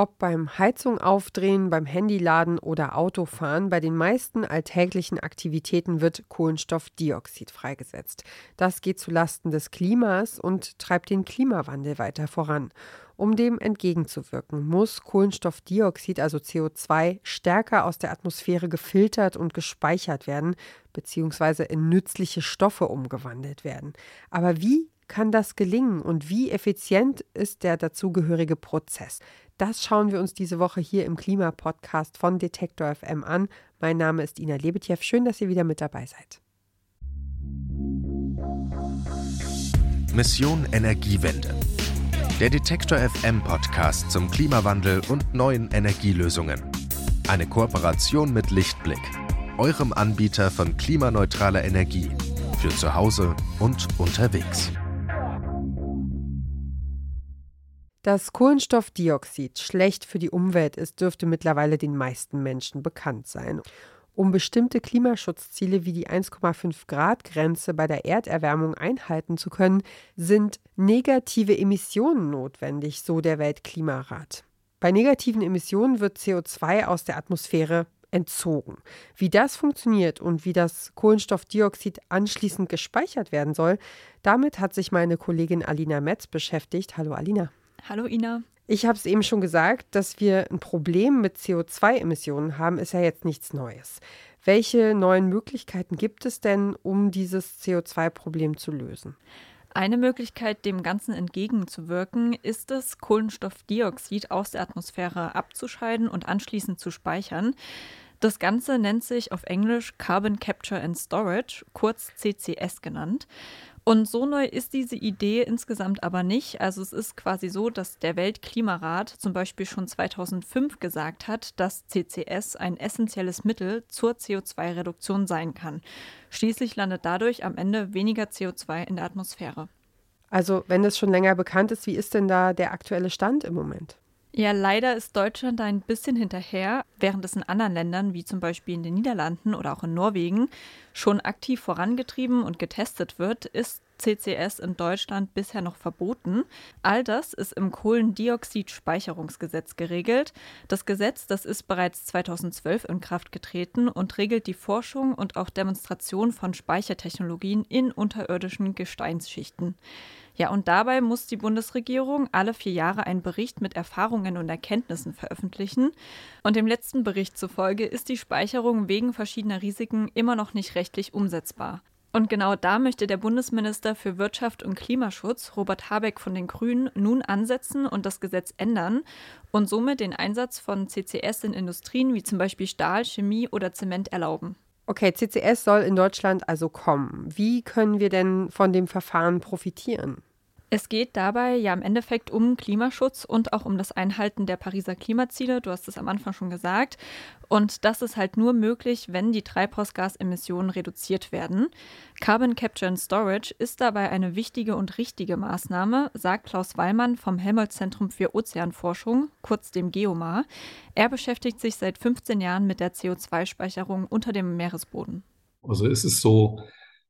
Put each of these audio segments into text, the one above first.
Ob beim Heizung aufdrehen, beim Handyladen oder Autofahren, bei den meisten alltäglichen Aktivitäten wird Kohlenstoffdioxid freigesetzt. Das geht zulasten des Klimas und treibt den Klimawandel weiter voran. Um dem entgegenzuwirken, muss Kohlenstoffdioxid, also CO2, stärker aus der Atmosphäre gefiltert und gespeichert werden, beziehungsweise in nützliche Stoffe umgewandelt werden. Aber wie kann das gelingen und wie effizient ist der dazugehörige Prozess? Das schauen wir uns diese Woche hier im Klimapodcast von Detektor FM an. Mein Name ist Ina Lebetjew. Schön, dass ihr wieder mit dabei seid. Mission Energiewende. Der Detektor FM Podcast zum Klimawandel und neuen Energielösungen. Eine Kooperation mit Lichtblick, eurem Anbieter von klimaneutraler Energie für zu Hause und unterwegs. Dass Kohlenstoffdioxid schlecht für die Umwelt ist, dürfte mittlerweile den meisten Menschen bekannt sein. Um bestimmte Klimaschutzziele wie die 1,5 Grad Grenze bei der Erderwärmung einhalten zu können, sind negative Emissionen notwendig, so der Weltklimarat. Bei negativen Emissionen wird CO2 aus der Atmosphäre entzogen. Wie das funktioniert und wie das Kohlenstoffdioxid anschließend gespeichert werden soll, damit hat sich meine Kollegin Alina Metz beschäftigt. Hallo Alina. Hallo Ina. Ich habe es eben schon gesagt, dass wir ein Problem mit CO2-Emissionen haben, ist ja jetzt nichts Neues. Welche neuen Möglichkeiten gibt es denn, um dieses CO2-Problem zu lösen? Eine Möglichkeit, dem Ganzen entgegenzuwirken, ist es, Kohlenstoffdioxid aus der Atmosphäre abzuscheiden und anschließend zu speichern. Das Ganze nennt sich auf Englisch Carbon Capture and Storage, kurz CCS genannt. Und so neu ist diese Idee insgesamt aber nicht. Also es ist quasi so, dass der Weltklimarat zum Beispiel schon 2005 gesagt hat, dass CCS ein essentielles Mittel zur CO2-Reduktion sein kann. Schließlich landet dadurch am Ende weniger CO2 in der Atmosphäre. Also wenn es schon länger bekannt ist, wie ist denn da der aktuelle Stand im Moment? Ja, leider ist Deutschland da ein bisschen hinterher, während es in anderen Ländern, wie zum Beispiel in den Niederlanden oder auch in Norwegen, schon aktiv vorangetrieben und getestet wird, ist CCS in Deutschland bisher noch verboten. All das ist im Kohlendioxidspeicherungsgesetz geregelt. Das Gesetz, das ist bereits 2012 in Kraft getreten und regelt die Forschung und auch Demonstration von Speichertechnologien in unterirdischen Gesteinsschichten. Ja, und dabei muss die Bundesregierung alle vier Jahre einen Bericht mit Erfahrungen und Erkenntnissen veröffentlichen. Und dem letzten Bericht zufolge ist die Speicherung wegen verschiedener Risiken immer noch nicht rechtlich umsetzbar. Und genau da möchte der Bundesminister für Wirtschaft und Klimaschutz, Robert Habeck von den Grünen, nun ansetzen und das Gesetz ändern und somit den Einsatz von CCS in Industrien wie zum Beispiel Stahl, Chemie oder Zement erlauben. Okay, CCS soll in Deutschland also kommen. Wie können wir denn von dem Verfahren profitieren? Es geht dabei ja im Endeffekt um Klimaschutz und auch um das Einhalten der Pariser Klimaziele. Du hast es am Anfang schon gesagt. Und das ist halt nur möglich, wenn die Treibhausgasemissionen reduziert werden. Carbon Capture and Storage ist dabei eine wichtige und richtige Maßnahme, sagt Klaus Wallmann vom Helmholtz-Zentrum für Ozeanforschung, kurz dem GEOMAR. Er beschäftigt sich seit 15 Jahren mit der CO2-Speicherung unter dem Meeresboden. Also es ist so,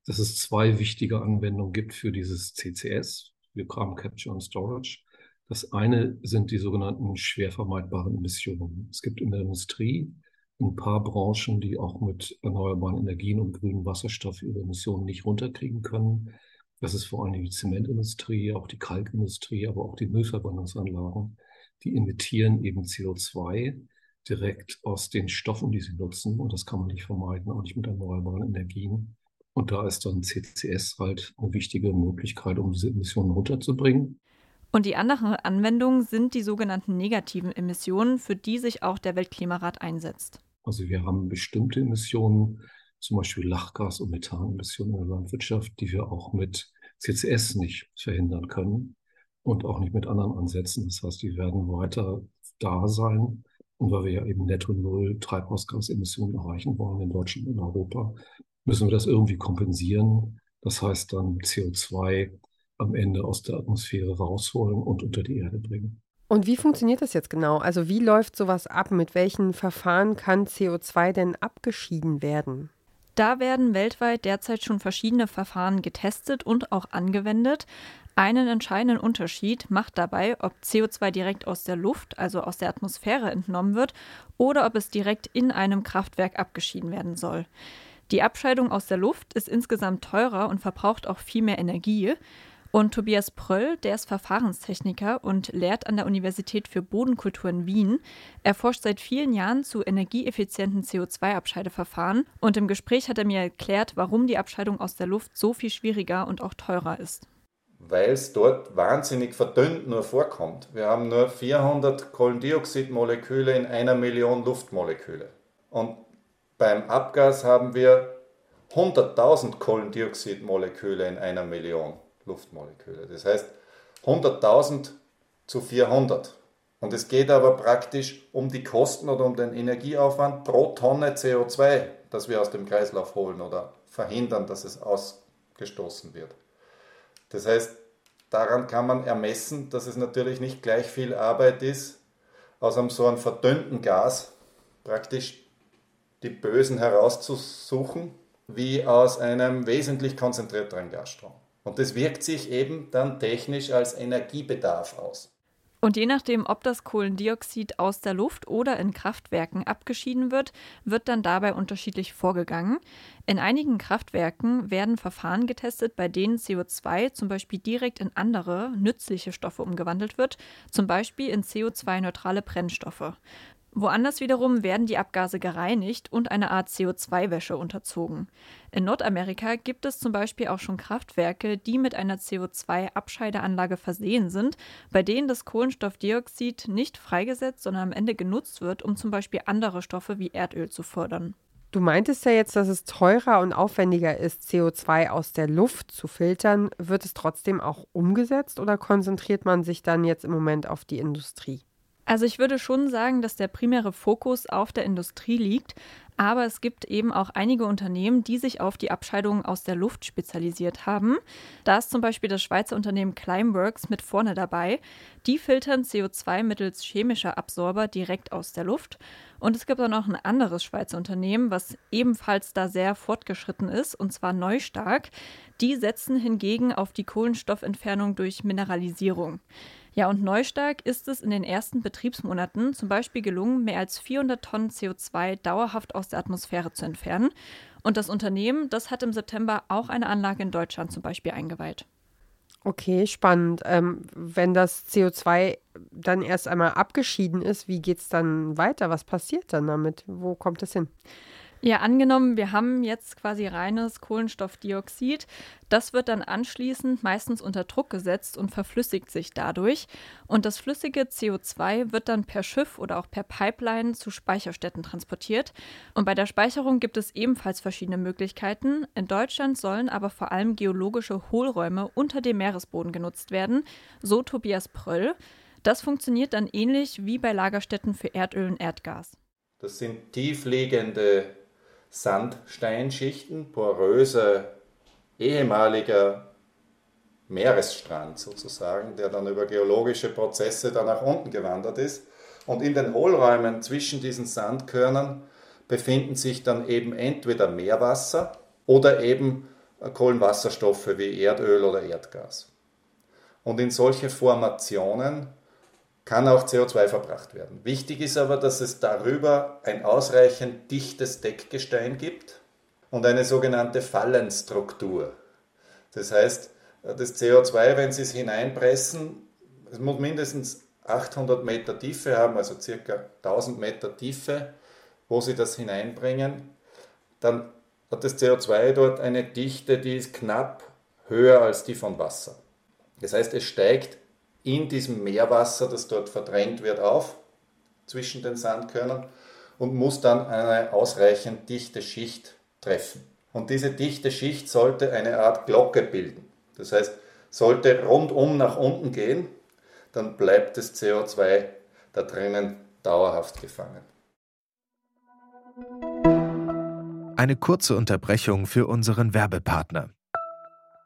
dass es zwei wichtige Anwendungen gibt für dieses CCS, für Carbon Capture und Storage. Das eine sind die sogenannten schwer vermeidbaren Emissionen. Es gibt in der Industrie ein paar Branchen, die auch mit erneuerbaren Energien und grünem Wasserstoff ihre Emissionen nicht runterkriegen können. Das ist vor allem die Zementindustrie, auch die Kalkindustrie, aber auch die Müllverbrennungsanlagen. Die emittieren eben CO2 direkt aus den Stoffen, die sie nutzen. Und das kann man nicht vermeiden, auch nicht mit erneuerbaren Energien. Und da ist dann CCS halt eine wichtige Möglichkeit, um diese Emissionen runterzubringen. Und die anderen Anwendungen sind die sogenannten negativen Emissionen, für die sich auch der Weltklimarat einsetzt. Also wir haben bestimmte Emissionen, zum Beispiel Lachgas- und Methanemissionen in der Landwirtschaft, die wir auch mit CCS nicht verhindern können und auch nicht mit anderen Ansätzen. Das heißt, die werden weiter da sein. Und weil wir ja eben netto null Treibhausgasemissionen erreichen wollen in Deutschland und Europa, müssen wir das irgendwie kompensieren. Das heißt dann CO2 am Ende aus der Atmosphäre rausholen und unter die Erde bringen. Und wie funktioniert das jetzt genau? Also wie läuft sowas ab? Mit welchen Verfahren kann CO2 denn abgeschieden werden? Da werden weltweit derzeit schon verschiedene Verfahren getestet und auch angewendet. Einen entscheidenden Unterschied macht dabei, ob CO2 direkt aus der Luft, also aus der Atmosphäre entnommen wird, oder ob es direkt in einem Kraftwerk abgeschieden werden soll. Die Abscheidung aus der Luft ist insgesamt teurer und verbraucht auch viel mehr Energie. Und Tobias Pröll, der ist Verfahrenstechniker und lehrt an der Universität für Bodenkultur in Wien. Er forscht seit vielen Jahren zu energieeffizienten CO2-Abscheideverfahren und im Gespräch hat er mir erklärt, warum die Abscheidung aus der Luft so viel schwieriger und auch teurer ist. Weil es dort wahnsinnig verdünnt nur vorkommt. Wir haben nur 400 Kohlendioxidmoleküle in einer Million Luftmoleküle. Und beim Abgas haben wir 100.000 Kohlendioxidmoleküle in einer Million. Luftmoleküle. Das heißt 100.000 zu 400. Und es geht aber praktisch um die Kosten oder um den Energieaufwand pro Tonne CO2, das wir aus dem Kreislauf holen oder verhindern, dass es ausgestoßen wird. Das heißt, daran kann man ermessen, dass es natürlich nicht gleich viel Arbeit ist, aus einem so einem verdünnten Gas praktisch die Bösen herauszusuchen, wie aus einem wesentlich konzentrierteren Gasstrom. Und das wirkt sich eben dann technisch als Energiebedarf aus. Und je nachdem, ob das Kohlendioxid aus der Luft oder in Kraftwerken abgeschieden wird, wird dann dabei unterschiedlich vorgegangen. In einigen Kraftwerken werden Verfahren getestet, bei denen CO2 zum Beispiel direkt in andere, nützliche Stoffe umgewandelt wird, zum Beispiel in CO2-neutrale Brennstoffe. Woanders wiederum werden die Abgase gereinigt und eine Art CO2-Wäsche unterzogen. In Nordamerika gibt es zum Beispiel auch schon Kraftwerke, die mit einer CO2-Abscheideanlage versehen sind, bei denen das Kohlenstoffdioxid nicht freigesetzt, sondern am Ende genutzt wird, um zum Beispiel andere Stoffe wie Erdöl zu fördern. Du meintest ja jetzt, dass es teurer und aufwendiger ist, CO2 aus der Luft zu filtern. Wird es trotzdem auch umgesetzt oder konzentriert man sich dann jetzt im Moment auf die Industrie? Also ich würde schon sagen, dass der primäre Fokus auf der Industrie liegt, aber es gibt eben auch einige Unternehmen, die sich auf die Abscheidung aus der Luft spezialisiert haben. Da ist zum Beispiel das Schweizer Unternehmen Climeworks mit vorne dabei. Die filtern CO2 mittels chemischer Absorber direkt aus der Luft. Und es gibt auch noch ein anderes Schweizer Unternehmen, was ebenfalls da sehr fortgeschritten ist, und zwar Neustark. Die setzen hingegen auf die Kohlenstoffentfernung durch Mineralisierung. Ja, und Neustark ist es in den ersten Betriebsmonaten zum Beispiel gelungen, mehr als 400 Tonnen CO2 dauerhaft aus der Atmosphäre zu entfernen. Und das Unternehmen, das hat im September auch eine Anlage in Deutschland zum Beispiel eingeweiht. Okay, spannend. Ähm, wenn das CO2 dann erst einmal abgeschieden ist, wie geht es dann weiter? Was passiert dann damit? Wo kommt es hin? Ja, angenommen, wir haben jetzt quasi reines Kohlenstoffdioxid. Das wird dann anschließend meistens unter Druck gesetzt und verflüssigt sich dadurch. Und das flüssige CO2 wird dann per Schiff oder auch per Pipeline zu Speicherstätten transportiert. Und bei der Speicherung gibt es ebenfalls verschiedene Möglichkeiten. In Deutschland sollen aber vor allem geologische Hohlräume unter dem Meeresboden genutzt werden, so Tobias Pröll. Das funktioniert dann ähnlich wie bei Lagerstätten für Erdöl und Erdgas. Das sind tiefliegende Sandsteinschichten, poröser ehemaliger Meeresstrand sozusagen, der dann über geologische Prozesse da nach unten gewandert ist. Und in den Hohlräumen zwischen diesen Sandkörnern befinden sich dann eben entweder Meerwasser oder eben Kohlenwasserstoffe wie Erdöl oder Erdgas. Und in solche Formationen kann auch CO2 verbracht werden. Wichtig ist aber, dass es darüber ein ausreichend dichtes Deckgestein gibt und eine sogenannte Fallenstruktur. Das heißt, das CO2, wenn Sie es hineinpressen, es muss mindestens 800 Meter Tiefe haben, also circa 1000 Meter Tiefe, wo Sie das hineinbringen, dann hat das CO2 dort eine Dichte, die ist knapp höher als die von Wasser. Das heißt, es steigt in diesem Meerwasser, das dort verdrängt wird, auf zwischen den Sandkörnern und muss dann eine ausreichend dichte Schicht treffen. Und diese dichte Schicht sollte eine Art Glocke bilden. Das heißt, sollte rundum nach unten gehen, dann bleibt das CO2 da drinnen dauerhaft gefangen. Eine kurze Unterbrechung für unseren Werbepartner.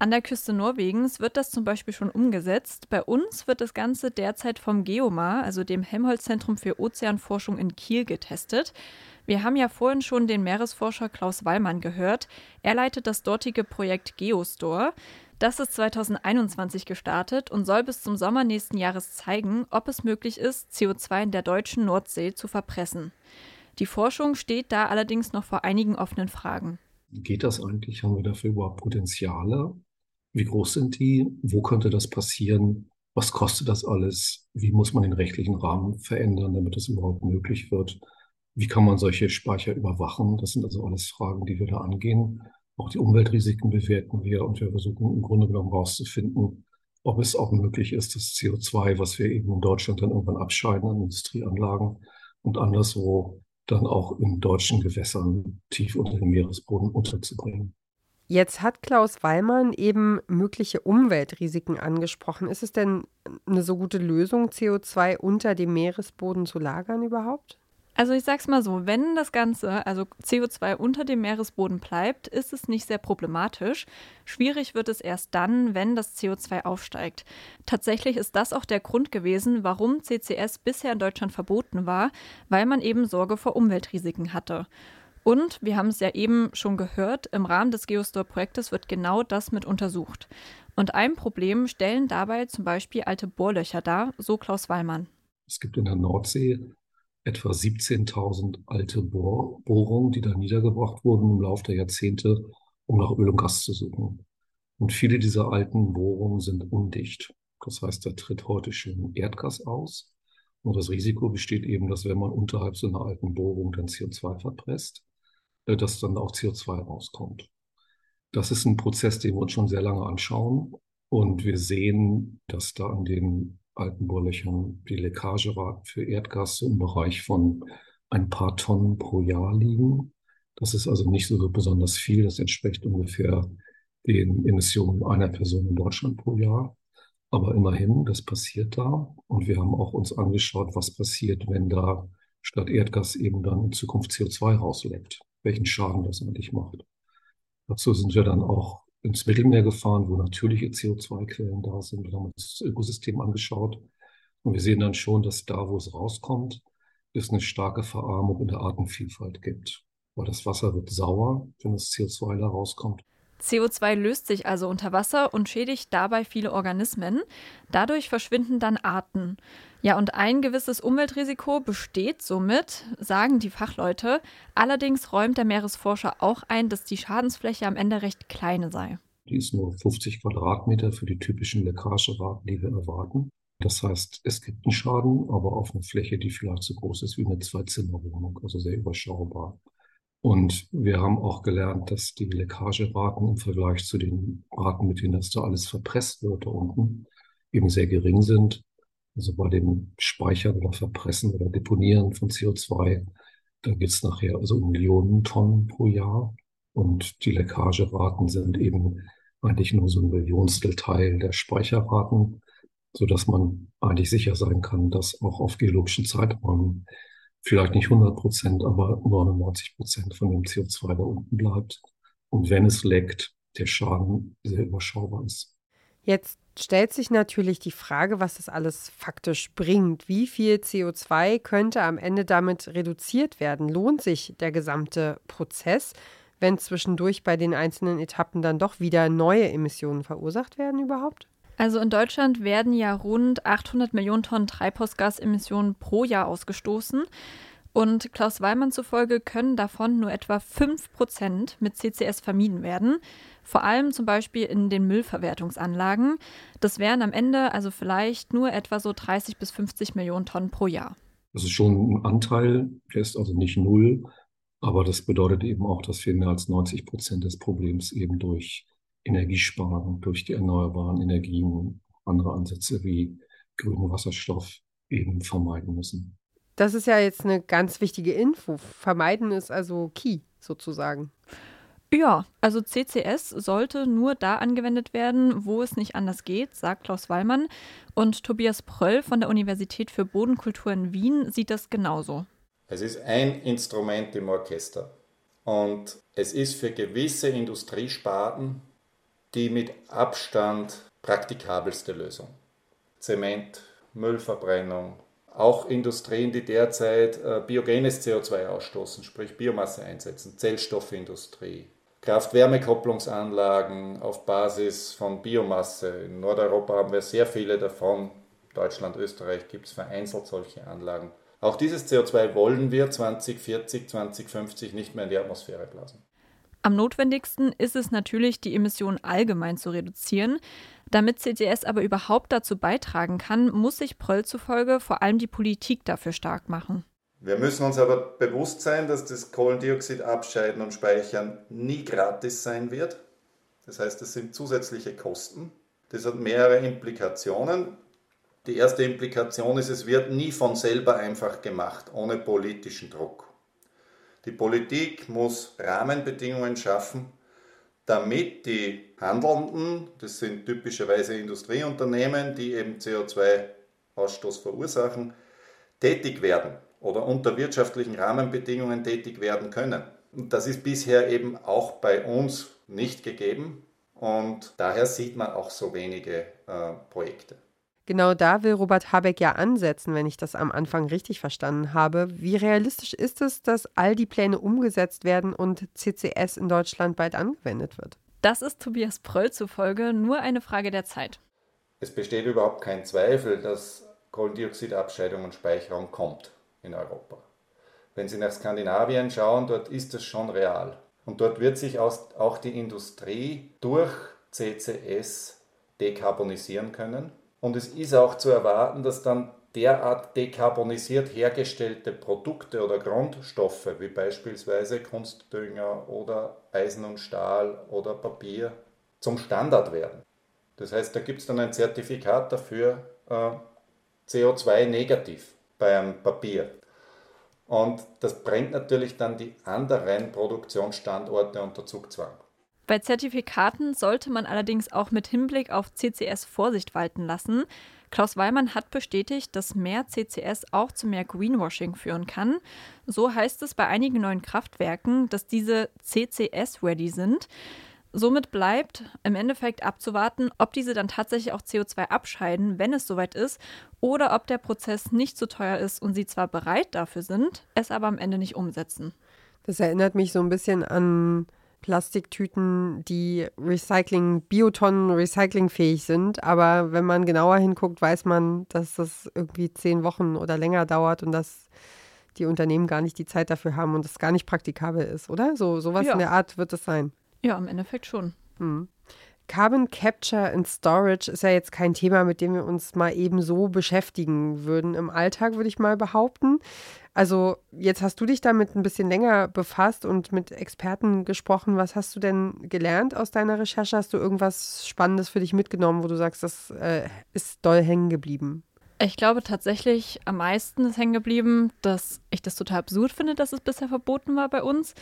An der Küste Norwegens wird das zum Beispiel schon umgesetzt. Bei uns wird das Ganze derzeit vom Geomar, also dem Helmholtz-Zentrum für Ozeanforschung in Kiel, getestet. Wir haben ja vorhin schon den Meeresforscher Klaus Wallmann gehört. Er leitet das dortige Projekt Geostore. Das ist 2021 gestartet und soll bis zum Sommer nächsten Jahres zeigen, ob es möglich ist, CO2 in der deutschen Nordsee zu verpressen. Die Forschung steht da allerdings noch vor einigen offenen Fragen. Geht das eigentlich? Haben wir dafür überhaupt Potenziale? Wie groß sind die? Wo könnte das passieren? Was kostet das alles? Wie muss man den rechtlichen Rahmen verändern, damit das überhaupt möglich wird? Wie kann man solche Speicher überwachen? Das sind also alles Fragen, die wir da angehen. Auch die Umweltrisiken bewerten wir und wir versuchen im Grunde genommen herauszufinden, ob es auch möglich ist, das CO2, was wir eben in Deutschland dann irgendwann abscheiden an Industrieanlagen und anderswo dann auch in deutschen Gewässern tief unter dem Meeresboden unterzubringen. Jetzt hat Klaus Wallmann eben mögliche Umweltrisiken angesprochen. Ist es denn eine so gute Lösung, CO2 unter dem Meeresboden zu lagern überhaupt? Also ich sag's mal so, wenn das Ganze, also CO2 unter dem Meeresboden bleibt, ist es nicht sehr problematisch. Schwierig wird es erst dann, wenn das CO2 aufsteigt. Tatsächlich ist das auch der Grund gewesen, warum CCS bisher in Deutschland verboten war, weil man eben Sorge vor Umweltrisiken hatte. Und wir haben es ja eben schon gehört, im Rahmen des Geostore-Projektes wird genau das mit untersucht. Und ein Problem stellen dabei zum Beispiel alte Bohrlöcher dar, so Klaus Wallmann. Es gibt in der Nordsee etwa 17.000 alte Bohr Bohrungen, die da niedergebracht wurden im Laufe der Jahrzehnte, um nach Öl und Gas zu suchen. Und viele dieser alten Bohrungen sind undicht. Das heißt, da tritt heute schon Erdgas aus. Und das Risiko besteht eben, dass wenn man unterhalb so einer alten Bohrung dann CO2 verpresst, dass dann auch CO2 rauskommt. Das ist ein Prozess, den wir uns schon sehr lange anschauen. Und wir sehen, dass da an den alten Bohrlöchern die Leckageraten für Erdgas im Bereich von ein paar Tonnen pro Jahr liegen. Das ist also nicht so besonders viel. Das entspricht ungefähr den Emissionen einer Person in Deutschland pro Jahr. Aber immerhin, das passiert da. Und wir haben auch uns angeschaut, was passiert, wenn da statt Erdgas eben dann in Zukunft CO2 rausleckt welchen Schaden das eigentlich macht. Dazu sind wir dann auch ins Mittelmeer gefahren, wo natürliche CO2-Quellen da sind. Wir haben uns das Ökosystem angeschaut und wir sehen dann schon, dass da, wo es rauskommt, es eine starke Verarmung in der Artenvielfalt gibt. Weil das Wasser wird sauer, wenn das CO2 da rauskommt. CO2 löst sich also unter Wasser und schädigt dabei viele Organismen. Dadurch verschwinden dann Arten. Ja, und ein gewisses Umweltrisiko besteht somit, sagen die Fachleute. Allerdings räumt der Meeresforscher auch ein, dass die Schadensfläche am Ende recht kleine sei. Die ist nur 50 Quadratmeter für die typischen Leckageraten, die wir erwarten. Das heißt, es gibt einen Schaden, aber auf einer Fläche, die vielleicht so groß ist wie eine Zwei-Zimmer-Wohnung, also sehr überschaubar. Und wir haben auch gelernt, dass die Leckageraten im Vergleich zu den Raten, mit denen das da alles verpresst wird da unten, eben sehr gering sind. Also bei dem Speichern oder Verpressen oder Deponieren von CO2, da geht es nachher also um Millionen Tonnen pro Jahr. Und die Leckageraten sind eben eigentlich nur so ein Millionstel Teil der Speicherraten, so dass man eigentlich sicher sein kann, dass auch auf geologischen Zeiträumen vielleicht nicht 100 Prozent, aber 99 Prozent von dem CO2 da unten bleibt. Und wenn es leckt, der Schaden sehr überschaubar ist. Jetzt stellt sich natürlich die Frage, was das alles faktisch bringt. Wie viel CO2 könnte am Ende damit reduziert werden? Lohnt sich der gesamte Prozess, wenn zwischendurch bei den einzelnen Etappen dann doch wieder neue Emissionen verursacht werden überhaupt? Also in Deutschland werden ja rund 800 Millionen Tonnen Treibhausgasemissionen pro Jahr ausgestoßen. Und Klaus Weimann zufolge können davon nur etwa 5 Prozent mit CCS vermieden werden. Vor allem zum Beispiel in den Müllverwertungsanlagen. Das wären am Ende also vielleicht nur etwa so 30 bis 50 Millionen Tonnen pro Jahr. Das ist schon ein Anteil, der ist also nicht null. Aber das bedeutet eben auch, dass wir mehr als 90 Prozent des Problems eben durch Energiesparen, durch die erneuerbaren Energien andere Ansätze wie grünen Wasserstoff eben vermeiden müssen. Das ist ja jetzt eine ganz wichtige Info. Vermeiden ist also key sozusagen. Ja, also CCS sollte nur da angewendet werden, wo es nicht anders geht, sagt Klaus Wallmann. Und Tobias Pröll von der Universität für Bodenkultur in Wien sieht das genauso. Es ist ein Instrument im Orchester. Und es ist für gewisse Industriesparten die mit Abstand praktikabelste Lösung. Zement, Müllverbrennung, auch Industrien, die derzeit äh, biogenes CO2 ausstoßen, sprich Biomasse einsetzen, Zellstoffindustrie, Kraft-Wärme-Kopplungsanlagen auf Basis von Biomasse. In Nordeuropa haben wir sehr viele davon. Deutschland, Österreich gibt es vereinzelt solche Anlagen. Auch dieses CO2 wollen wir 2040, 2050 nicht mehr in die Atmosphäre blasen. Am notwendigsten ist es natürlich, die Emissionen allgemein zu reduzieren. Damit CCS aber überhaupt dazu beitragen kann, muss sich Pröll zufolge vor allem die Politik dafür stark machen. Wir müssen uns aber bewusst sein, dass das Kohlendioxid abscheiden und speichern nie gratis sein wird. Das heißt, es sind zusätzliche Kosten. Das hat mehrere Implikationen. Die erste Implikation ist, es wird nie von selber einfach gemacht, ohne politischen Druck. Die Politik muss Rahmenbedingungen schaffen, damit die Handelnden, das sind typischerweise Industrieunternehmen, die eben CO2-Ausstoß verursachen, tätig werden oder unter wirtschaftlichen Rahmenbedingungen tätig werden können. Und das ist bisher eben auch bei uns nicht gegeben und daher sieht man auch so wenige äh, Projekte. Genau da will Robert Habeck ja ansetzen, wenn ich das am Anfang richtig verstanden habe. Wie realistisch ist es, dass all die Pläne umgesetzt werden und CCS in Deutschland bald angewendet wird? Das ist Tobias Pröll zufolge nur eine Frage der Zeit. Es besteht überhaupt kein Zweifel, dass Kohlendioxidabscheidung und Speicherung kommt in Europa. Wenn Sie nach Skandinavien schauen, dort ist es schon real. Und dort wird sich auch die Industrie durch CCS dekarbonisieren können. Und es ist auch zu erwarten, dass dann derart dekarbonisiert hergestellte Produkte oder Grundstoffe, wie beispielsweise Kunstdünger oder Eisen und Stahl oder Papier, zum Standard werden. Das heißt, da gibt es dann ein Zertifikat dafür, äh, CO2 negativ bei einem Papier. Und das bringt natürlich dann die anderen Produktionsstandorte unter Zugzwang. Bei Zertifikaten sollte man allerdings auch mit Hinblick auf CCS Vorsicht walten lassen. Klaus Weimann hat bestätigt, dass mehr CCS auch zu mehr Greenwashing führen kann. So heißt es bei einigen neuen Kraftwerken, dass diese CCS-ready sind. Somit bleibt im Endeffekt abzuwarten, ob diese dann tatsächlich auch CO2 abscheiden, wenn es soweit ist, oder ob der Prozess nicht so teuer ist und sie zwar bereit dafür sind, es aber am Ende nicht umsetzen. Das erinnert mich so ein bisschen an Plastiktüten, die Recycling, Biotonnen recyclingfähig sind. Aber wenn man genauer hinguckt, weiß man, dass das irgendwie zehn Wochen oder länger dauert und dass die Unternehmen gar nicht die Zeit dafür haben und es gar nicht praktikabel ist, oder? So sowas ja. in der Art wird es sein. Ja, im Endeffekt schon. Hm. Carbon Capture and Storage ist ja jetzt kein Thema, mit dem wir uns mal eben so beschäftigen würden im Alltag, würde ich mal behaupten. Also jetzt hast du dich damit ein bisschen länger befasst und mit Experten gesprochen. Was hast du denn gelernt aus deiner Recherche? Hast du irgendwas Spannendes für dich mitgenommen, wo du sagst, das äh, ist doll hängen geblieben? Ich glaube tatsächlich, am meisten ist hängen geblieben, dass ich das total absurd finde, dass es bisher verboten war bei uns.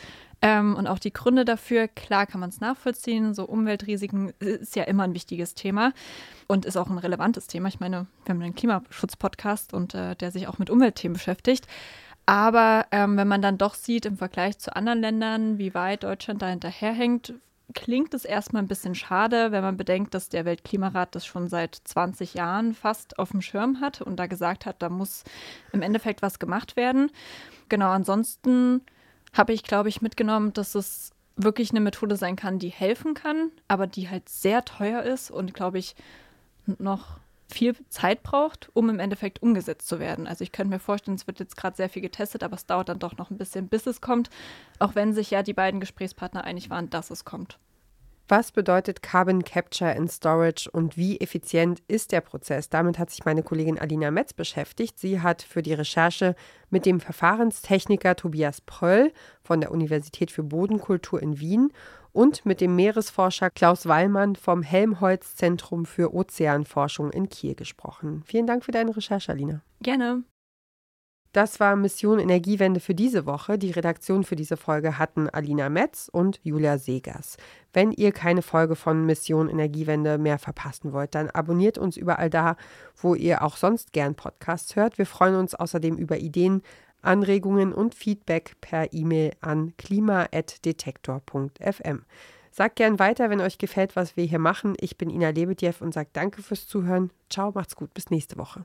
Ähm, und auch die Gründe dafür, klar kann man es nachvollziehen. So Umweltrisiken ist ja immer ein wichtiges Thema und ist auch ein relevantes Thema. Ich meine, wir haben einen Klimaschutz-Podcast und äh, der sich auch mit Umweltthemen beschäftigt. Aber ähm, wenn man dann doch sieht im Vergleich zu anderen Ländern, wie weit Deutschland da hinterherhängt, klingt es erstmal ein bisschen schade, wenn man bedenkt, dass der Weltklimarat das schon seit 20 Jahren fast auf dem Schirm hat und da gesagt hat, da muss im Endeffekt was gemacht werden. Genau, ansonsten habe ich, glaube ich, mitgenommen, dass es wirklich eine Methode sein kann, die helfen kann, aber die halt sehr teuer ist und, glaube ich, noch viel Zeit braucht, um im Endeffekt umgesetzt zu werden. Also ich könnte mir vorstellen, es wird jetzt gerade sehr viel getestet, aber es dauert dann doch noch ein bisschen, bis es kommt, auch wenn sich ja die beiden Gesprächspartner einig waren, dass es kommt. Was bedeutet Carbon Capture and Storage und wie effizient ist der Prozess? Damit hat sich meine Kollegin Alina Metz beschäftigt. Sie hat für die Recherche mit dem Verfahrenstechniker Tobias Pröll von der Universität für Bodenkultur in Wien und mit dem Meeresforscher Klaus Wallmann vom Helmholtz Zentrum für Ozeanforschung in Kiel gesprochen. Vielen Dank für deine Recherche, Alina. Gerne. Das war Mission Energiewende für diese Woche. Die Redaktion für diese Folge hatten Alina Metz und Julia Segers. Wenn ihr keine Folge von Mission Energiewende mehr verpassen wollt, dann abonniert uns überall da, wo ihr auch sonst gern Podcasts hört. Wir freuen uns außerdem über Ideen, Anregungen und Feedback per E-Mail an klima.detektor.fm. Sagt gern weiter, wenn euch gefällt, was wir hier machen. Ich bin Ina Lebedjew und sage danke fürs Zuhören. Ciao, macht's gut, bis nächste Woche.